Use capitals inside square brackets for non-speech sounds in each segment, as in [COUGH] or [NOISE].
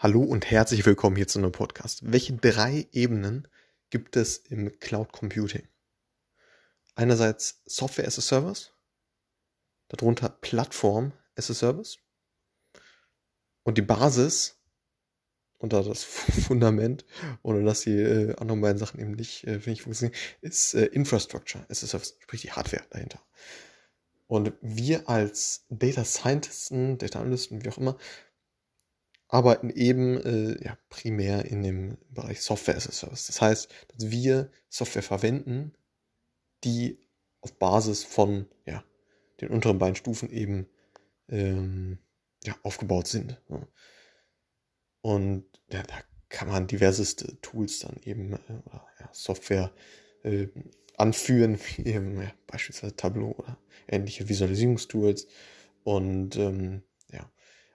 Hallo und herzlich willkommen hier zu einem Podcast. Welche drei Ebenen gibt es im Cloud Computing? Einerseits Software as a Service, darunter Plattform as a Service und die Basis und da das [LAUGHS] Fundament, ohne dass die äh, anderen beiden Sachen eben nicht, äh, nicht funktionieren, ist äh, Infrastructure as a Service, sprich die Hardware dahinter. Und wir als Data Scientisten, Data Analysten, wie auch immer, arbeiten eben äh, ja, primär in dem Bereich Software as a Service. Das heißt, dass wir Software verwenden, die auf Basis von ja, den unteren beiden Stufen eben ähm, ja, aufgebaut sind. Ja. Und ja, da kann man diverseste Tools dann eben äh, oder ja, Software äh, anführen, [LAUGHS] wie eben ja, beispielsweise Tableau oder ähnliche Visualisierungstools und ähm, ja,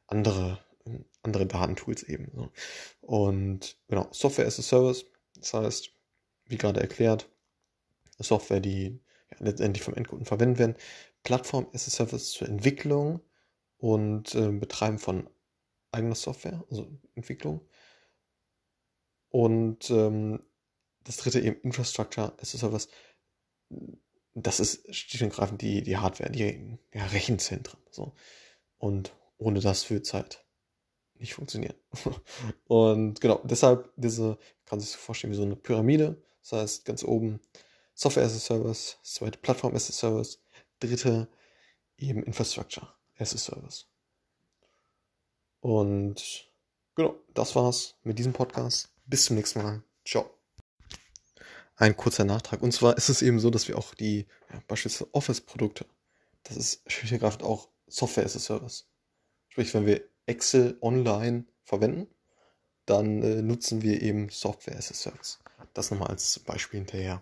andere andere Datentools eben. So. Und genau, Software as a Service, das heißt, wie gerade erklärt, Software, die ja, letztendlich vom Endkunden verwendet werden, Plattform as a Service zur Entwicklung und äh, Betreiben von eigener Software, also Entwicklung. Und ähm, das dritte eben Infrastructure as a Service. Das ist schlicht und greifend die, die Hardware, die ja, Rechenzentren. So. Und ohne das wird es halt nicht funktionieren. [LAUGHS] Und genau, deshalb diese, kann sich so vorstellen wie so eine Pyramide. Das heißt, ganz oben Software as a Service, zweite Plattform as a Service, dritte eben Infrastructure as a Service. Und genau, das war's mit diesem Podcast. Bis zum nächsten Mal. Ciao. Ein kurzer Nachtrag. Und zwar ist es eben so, dass wir auch die, ja, beispielsweise Office-Produkte, das ist schlicht und auch Software as a Service. Sprich, wenn wir Excel online verwenden, dann äh, nutzen wir eben Software as a Service. Das nochmal als Beispiel hinterher.